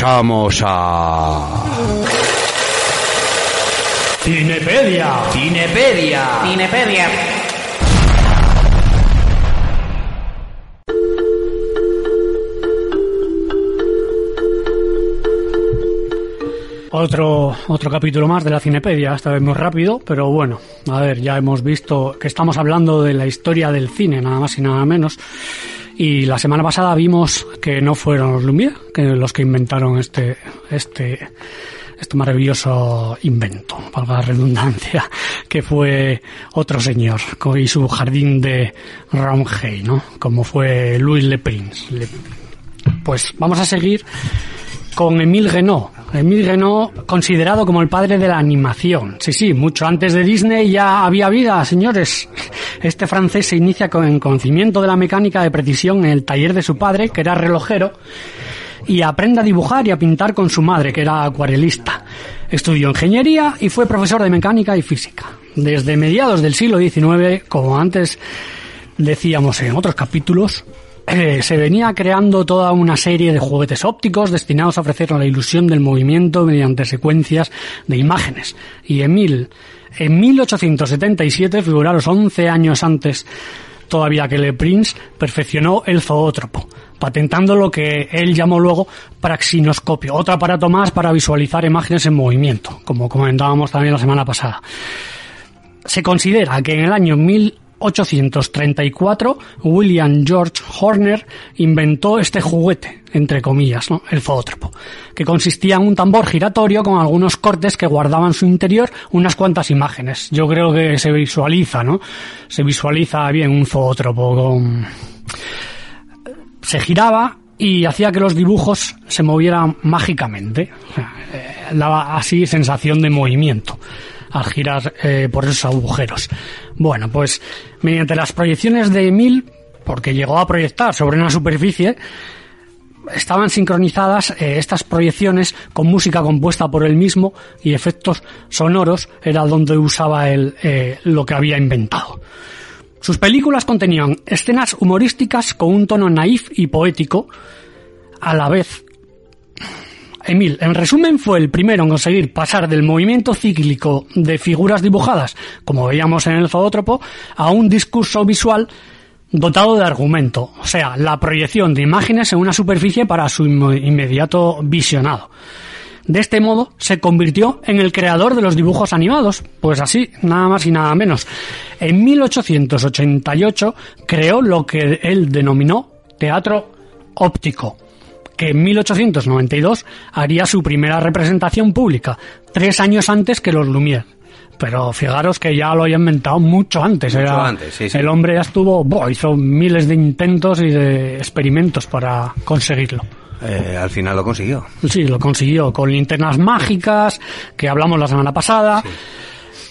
Pasamos a... Cinepedia. Cinepedia. Cinepedia. Otro, otro capítulo más de la Cinepedia, esta vez muy rápido, pero bueno, a ver, ya hemos visto que estamos hablando de la historia del cine, nada más y nada menos. Y la semana pasada vimos que no fueron los Lumière que los que inventaron este, este, este maravilloso invento, valga la redundancia, que fue otro señor y su jardín de Roundhay, ¿no? Como fue Louis Le Prince. Pues vamos a seguir con Emile Renault. Emile Renault, considerado como el padre de la animación. Sí, sí, mucho antes de Disney ya había vida, señores. Este francés se inicia con el conocimiento de la mecánica de precisión en el taller de su padre, que era relojero, y aprende a dibujar y a pintar con su madre, que era acuarelista. Estudió ingeniería y fue profesor de mecánica y física. Desde mediados del siglo XIX, como antes decíamos en otros capítulos, eh, se venía creando toda una serie de juguetes ópticos destinados a ofrecer la ilusión del movimiento mediante secuencias de imágenes. Y en, mil, en 1877, figuraros 11 años antes todavía que Le Prince, perfeccionó el zoótropo, patentando lo que él llamó luego praxinoscopio, otro aparato más para visualizar imágenes en movimiento, como comentábamos también la semana pasada se considera que en el año 1834 William George Horner inventó este juguete, entre comillas, ¿no? el zoótropo, que consistía en un tambor giratorio con algunos cortes que guardaban su interior unas cuantas imágenes. Yo creo que se visualiza, ¿no? Se visualiza bien un zoótropo con... Se giraba y hacía que los dibujos se movieran mágicamente. Eh, daba así sensación de movimiento al girar eh, por esos agujeros. Bueno, pues mediante las proyecciones de Emil, porque llegó a proyectar sobre una superficie, estaban sincronizadas eh, estas proyecciones con música compuesta por él mismo y efectos sonoros, era donde usaba él eh, lo que había inventado. Sus películas contenían escenas humorísticas con un tono naif y poético, a la vez Emil, en resumen, fue el primero en conseguir pasar del movimiento cíclico de figuras dibujadas, como veíamos en el zoótropo, a un discurso visual dotado de argumento, o sea, la proyección de imágenes en una superficie para su inmediato visionado. De este modo, se convirtió en el creador de los dibujos animados, pues así, nada más y nada menos. En 1888 creó lo que él denominó teatro óptico, que en 1892 haría su primera representación pública, tres años antes que los Lumière. Pero fijaros que ya lo había inventado mucho antes. Mucho era- antes, sí, sí. El hombre ya estuvo, buah, hizo miles de intentos y de experimentos para conseguirlo. Eh, al final lo consiguió. Sí, lo consiguió con linternas mágicas, que hablamos la semana pasada,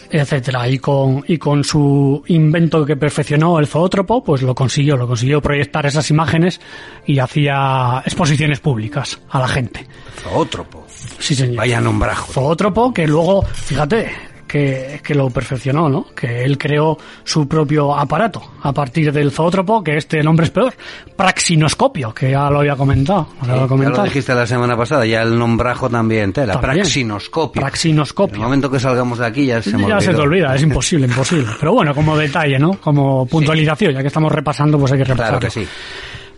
etcétera. Y con, y con su invento que perfeccionó el zoótropo, pues lo consiguió, lo consiguió proyectar esas imágenes y hacía exposiciones públicas a la gente. Zoótropo. Sí, señor. Vaya nombrajo. Zoótropo que luego, fíjate, que, que lo perfeccionó, ¿no? Que él creó su propio aparato a partir del zoótropo, que este nombre es peor, praxinoscopio, que ya lo había comentado. lo había Ya lo dijiste la semana pasada, ya el nombrajo también, tela. También. Praxinoscopio. Praxinoscopio. En el momento que salgamos de aquí ya se me ya se te olvidó. olvida, es imposible, imposible. Pero bueno, como detalle, ¿no? Como puntualización, ya que estamos repasando, pues hay que repasarlo. Claro que sí.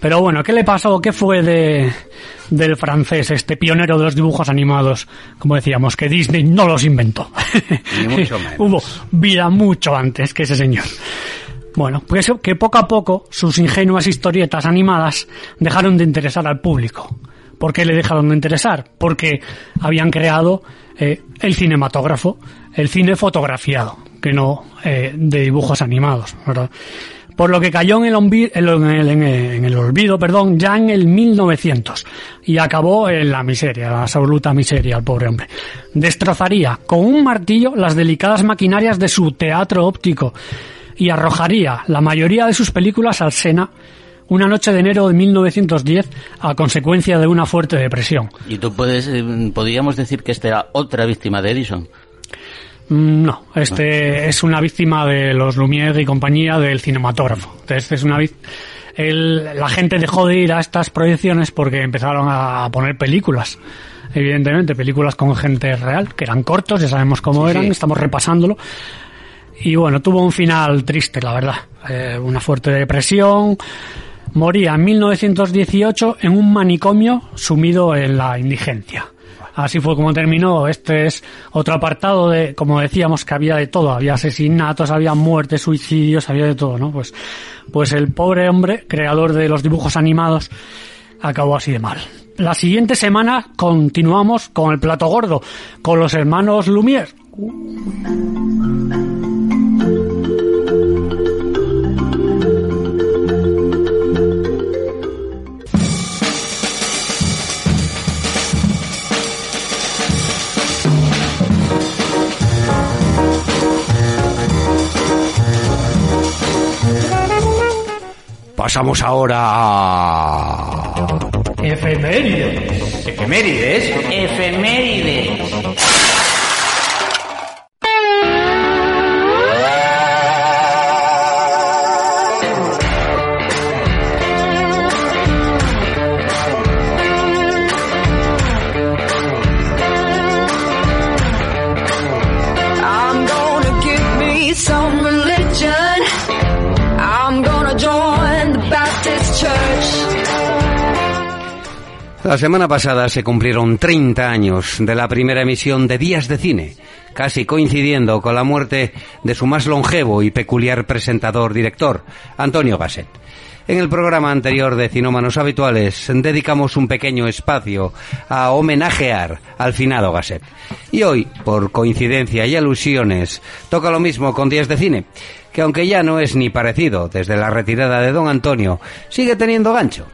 Pero bueno, ¿qué le pasó? ¿Qué fue de, del francés, este pionero de los dibujos animados? Como decíamos, que Disney no los inventó. Ni mucho menos. Hubo vida mucho antes que ese señor. Bueno, pues que poco a poco sus ingenuas historietas animadas dejaron de interesar al público. ¿Por qué le dejaron de interesar? Porque habían creado eh, el cinematógrafo, el cine fotografiado, que no eh, de dibujos animados, ¿verdad? Por lo que cayó en el, olvi- en el- en el- en el olvido perdón, ya en el 1900 y acabó en la miseria, la absoluta miseria, el pobre hombre. Destrozaría con un martillo las delicadas maquinarias de su teatro óptico y arrojaría la mayoría de sus películas al Sena una noche de enero de 1910 a consecuencia de una fuerte depresión. Y tú puedes, eh, podríamos decir que esta era otra víctima de Edison. Mm, No, este es una víctima de los Lumière y compañía del cinematógrafo. Este es una el- la gente dejó de ir a estas proyecciones porque empezaron a poner películas. Evidentemente, películas con gente real, que eran cortos, ya sabemos cómo eran, estamos repasándolo. Y bueno, tuvo un final triste, la verdad. Eh, una fuerte depresión. Moría en 1918 en un manicomio sumido en la indigencia. Así fue como terminó. Este es otro apartado de, como decíamos, que había de todo. Había asesinatos, había muertes, suicidios, había de todo, ¿no? Pues, pues el pobre hombre, creador de los dibujos animados, acabó así de mal. La siguiente semana continuamos con el plato gordo, con los hermanos Lumière. Pasamos ahora a... Efemérides. Efemérides. Efemérides. La semana pasada se cumplieron 30 años de la primera emisión de Días de Cine, casi coincidiendo con la muerte de su más longevo y peculiar presentador-director, Antonio Gasset. En el programa anterior de Cinómanos Habituales dedicamos un pequeño espacio a homenajear al finado Gasset. Y hoy, por coincidencia y alusiones, toca lo mismo con Días de Cine, que aunque ya no es ni parecido desde la retirada de don Antonio, sigue teniendo gancho.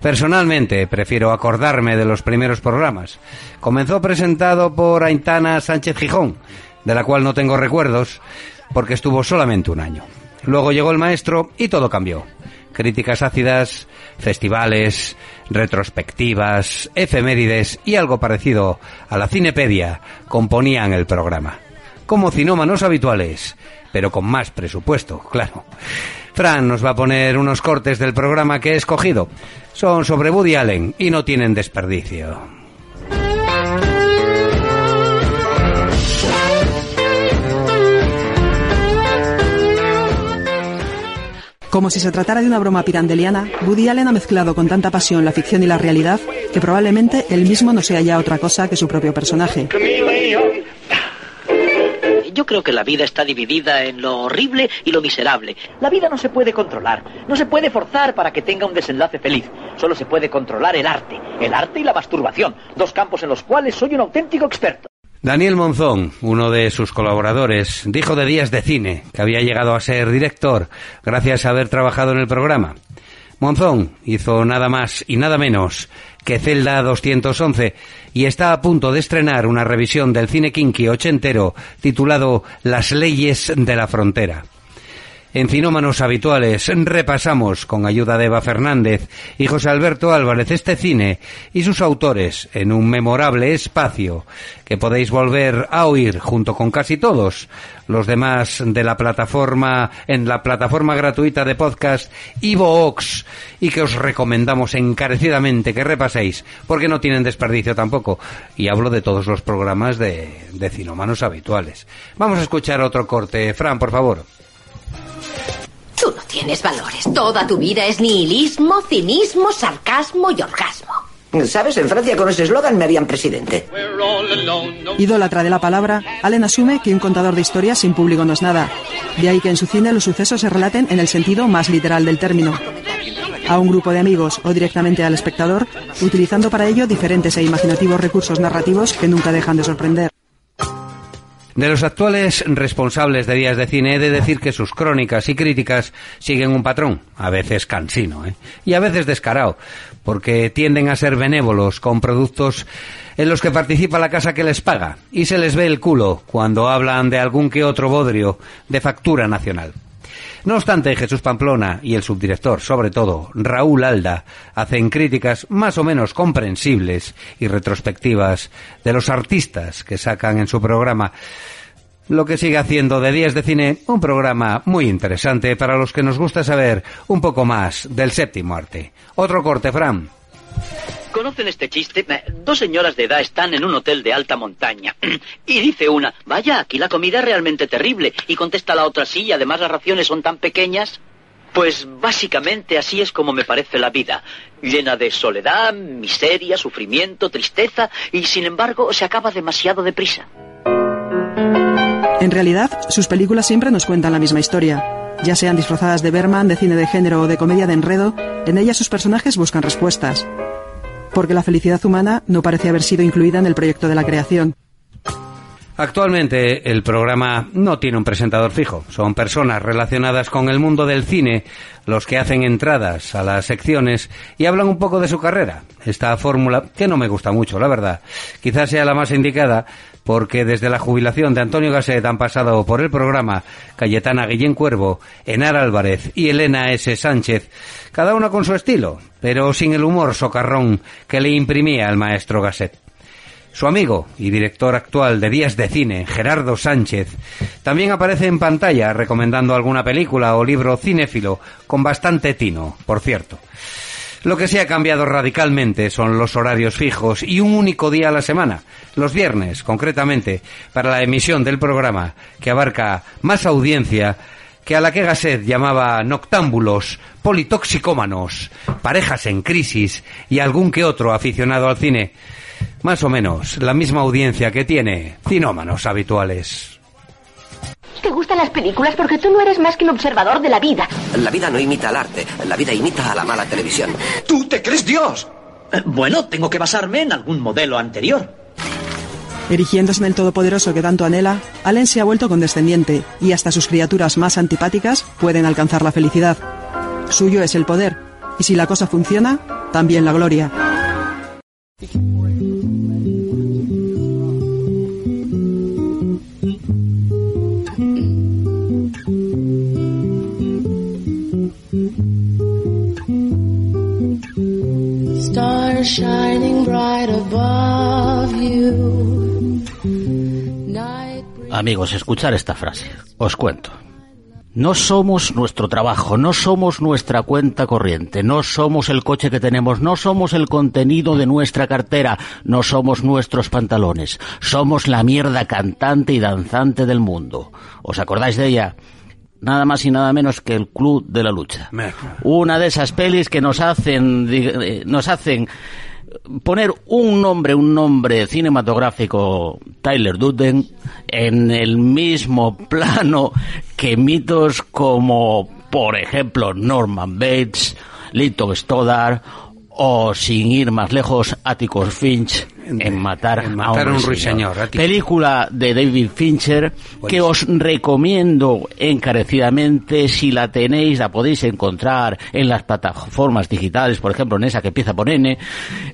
Personalmente, prefiero acordarme de los primeros programas. Comenzó presentado por Aintana Sánchez Gijón, de la cual no tengo recuerdos, porque estuvo solamente un año. Luego llegó el maestro y todo cambió. Críticas ácidas, festivales, retrospectivas, efemérides y algo parecido a la Cinepedia componían el programa. Como cinómanos habituales, pero con más presupuesto, claro. Fran nos va a poner unos cortes del programa que he escogido. Son sobre Woody Allen y no tienen desperdicio. Como si se tratara de una broma pirandeliana, Woody Allen ha mezclado con tanta pasión la ficción y la realidad que probablemente él mismo no sea ya otra cosa que su propio personaje. Yo creo que la vida está dividida en lo horrible y lo miserable. La vida no se puede controlar, no se puede forzar para que tenga un desenlace feliz. Solo se puede controlar el arte, el arte y la masturbación, dos campos en los cuales soy un auténtico experto. Daniel Monzón, uno de sus colaboradores, dijo de Días de Cine que había llegado a ser director gracias a haber trabajado en el programa. Monzón hizo nada más y nada menos que Celda 211 y está a punto de estrenar una revisión del cine kinky ochentero titulado Las leyes de la frontera. En Cinómanos Habituales repasamos, con ayuda de Eva Fernández y José Alberto Álvarez, este cine y sus autores en un memorable espacio que podéis volver a oír junto con casi todos los demás de la plataforma, en la plataforma gratuita de podcast Ivox y que os recomendamos encarecidamente que repaséis porque no tienen desperdicio tampoco. Y hablo de todos los programas de, de Cinómanos Habituales. Vamos a escuchar otro corte. Fran, por favor. Tú no tienes valores. Toda tu vida es nihilismo, cinismo, sarcasmo y orgasmo. ¿Sabes? En Francia con ese eslogan me harían presidente. Idólatra de la palabra, Allen asume que un contador de historias sin público no es nada. De ahí que en su cine los sucesos se relaten en el sentido más literal del término. A un grupo de amigos o directamente al espectador, utilizando para ello diferentes e imaginativos recursos narrativos que nunca dejan de sorprender. De los actuales responsables de Días de Cine he de decir que sus crónicas y críticas siguen un patrón, a veces cansino, ¿eh? y a veces descarado, porque tienden a ser benévolos con productos en los que participa la casa que les paga, y se les ve el culo cuando hablan de algún que otro bodrio de factura nacional. No obstante, Jesús Pamplona y el subdirector, sobre todo Raúl Alda, hacen críticas más o menos comprensibles y retrospectivas de los artistas que sacan en su programa. lo que sigue haciendo de Días de Cine un programa muy interesante para los que nos gusta saber un poco más del séptimo arte. Otro corte, Fran. ¿Conocen este chiste? Eh, Dos señoras de edad están en un hotel de alta montaña. Y dice una, vaya, aquí la comida es realmente terrible. Y contesta la otra, sí, además las raciones son tan pequeñas. Pues básicamente así es como me parece la vida. Llena de soledad, miseria, sufrimiento, tristeza, y sin embargo se acaba demasiado deprisa. En realidad, sus películas siempre nos cuentan la misma historia. Ya sean disfrazadas de Berman, de cine de género o de comedia de enredo, en ellas sus personajes buscan respuestas. Porque la felicidad humana no parece haber sido incluida en el proyecto de la creación. Actualmente el programa no tiene un presentador fijo. Son personas relacionadas con el mundo del cine los que hacen entradas a las secciones y hablan un poco de su carrera. Esta fórmula, que no me gusta mucho, la verdad, quizás sea la más indicada porque desde la jubilación de Antonio Gasset han pasado por el programa Cayetana Guillén Cuervo, Enar Álvarez y Elena S. Sánchez, cada una con su estilo, pero sin el humor socarrón que le imprimía el maestro Gasset. Su amigo y director actual de Días de Cine, Gerardo Sánchez, también aparece en pantalla recomendando alguna película o libro cinéfilo con bastante tino, por cierto. Lo que se ha cambiado radicalmente son los horarios fijos y un único día a la semana, los viernes concretamente, para la emisión del programa, que abarca más audiencia que a la que Gasset llamaba noctámbulos, politoxicómanos, parejas en crisis y algún que otro aficionado al cine. Más o menos la misma audiencia que tiene cinómanos habituales. ¿Te gustan las películas? Porque tú no eres más que un observador de la vida. La vida no imita al arte, la vida imita a la mala televisión. ¿Tú te crees Dios? Eh, Bueno, tengo que basarme en algún modelo anterior. Erigiéndose en el todopoderoso que tanto anhela, Allen se ha vuelto condescendiente y hasta sus criaturas más antipáticas pueden alcanzar la felicidad. Suyo es el poder, y si la cosa funciona, también la gloria. Amigos, escuchar esta frase. Os cuento. No somos nuestro trabajo, no somos nuestra cuenta corriente, no somos el coche que tenemos, no somos el contenido de nuestra cartera, no somos nuestros pantalones, somos la mierda cantante y danzante del mundo. ¿Os acordáis de ella? Nada más y nada menos que el Club de la Lucha. Una de esas pelis que nos hacen, eh, nos hacen poner un nombre, un nombre cinematográfico, Tyler Durden, en el mismo plano que mitos como, por ejemplo, Norman Bates, Lyndon Stoddard o, sin ir más lejos, Atticus Finch en Matar, en Matar a un ruiseñor. Película de David Fincher que os recomiendo encarecidamente si la tenéis, la podéis encontrar en las plataformas digitales, por ejemplo en esa que empieza por N,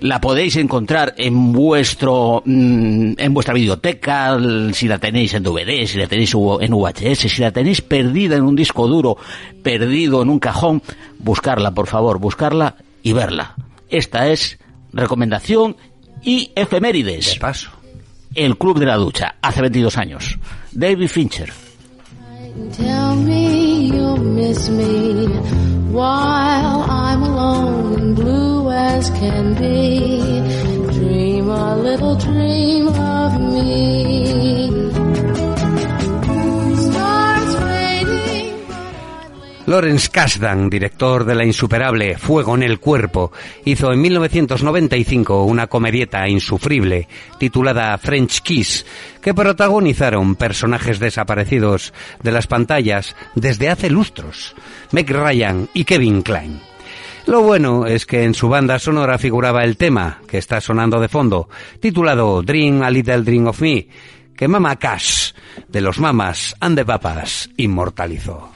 la podéis encontrar en vuestro mm, en vuestra biblioteca, si la tenéis en DVD, si la tenéis en VHS, si la tenéis perdida en un disco duro, perdido en un cajón, buscarla, por favor, buscarla y verla. Esta es recomendación y efemérides. De paso. El Club de la Ducha, hace 22 años. David Fincher. Tell me you'll miss me while I'm alone and blue as can be. Dream a little dream of me. Lawrence Kasdan, director de la insuperable Fuego en el Cuerpo, hizo en 1995 una comedieta insufrible titulada French Kiss, que protagonizaron personajes desaparecidos de las pantallas desde hace lustros, Meg Ryan y Kevin Klein. Lo bueno es que en su banda sonora figuraba el tema que está sonando de fondo, titulado Dream a Little Dream of Me, que Mama Cash, de los Mamas and the Papas, inmortalizó.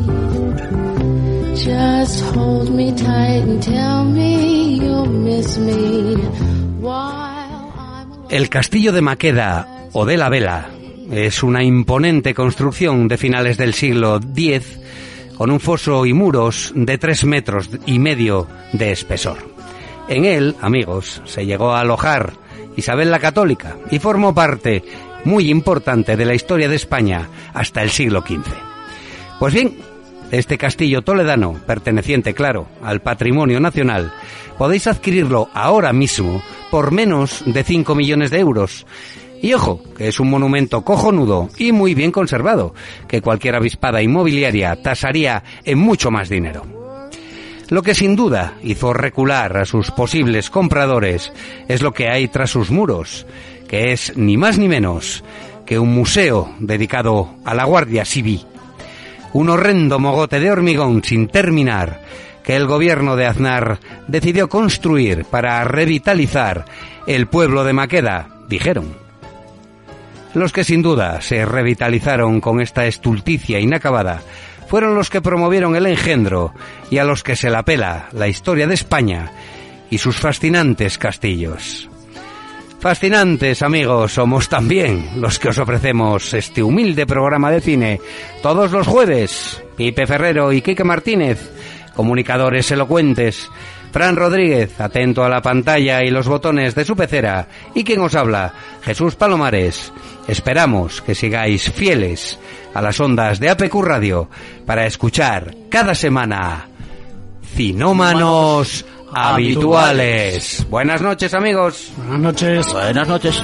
Just hold me tight and tell me miss me El castillo de Maqueda o de la Vela es una imponente construcción de finales del siglo X con un foso y muros de tres metros y medio de espesor. En él, amigos, se llegó a alojar Isabel la Católica y formó parte muy importante de la historia de España hasta el siglo XV. Pues bien, este castillo toledano, perteneciente, claro, al patrimonio nacional, podéis adquirirlo ahora mismo por menos de 5 millones de euros. Y ojo, que es un monumento cojonudo y muy bien conservado, que cualquier avispada inmobiliaria tasaría en mucho más dinero. Lo que sin duda hizo recular a sus posibles compradores es lo que hay tras sus muros, que es ni más ni menos que un museo dedicado a la Guardia Civil. Un horrendo mogote de hormigón sin terminar que el gobierno de Aznar decidió construir para revitalizar el pueblo de Maqueda, dijeron. Los que sin duda se revitalizaron con esta estulticia inacabada fueron los que promovieron el engendro y a los que se la pela la historia de España y sus fascinantes castillos. Fascinantes amigos somos también los que os ofrecemos este humilde programa de cine todos los jueves. Pipe Ferrero y Quique Martínez, comunicadores elocuentes. Fran Rodríguez, atento a la pantalla y los botones de su pecera. Y quien os habla, Jesús Palomares. Esperamos que sigáis fieles a las ondas de APQ Radio para escuchar cada semana Cinómanos habituales. Buenas noches, amigos. Buenas noches. Buenas noches.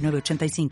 8985.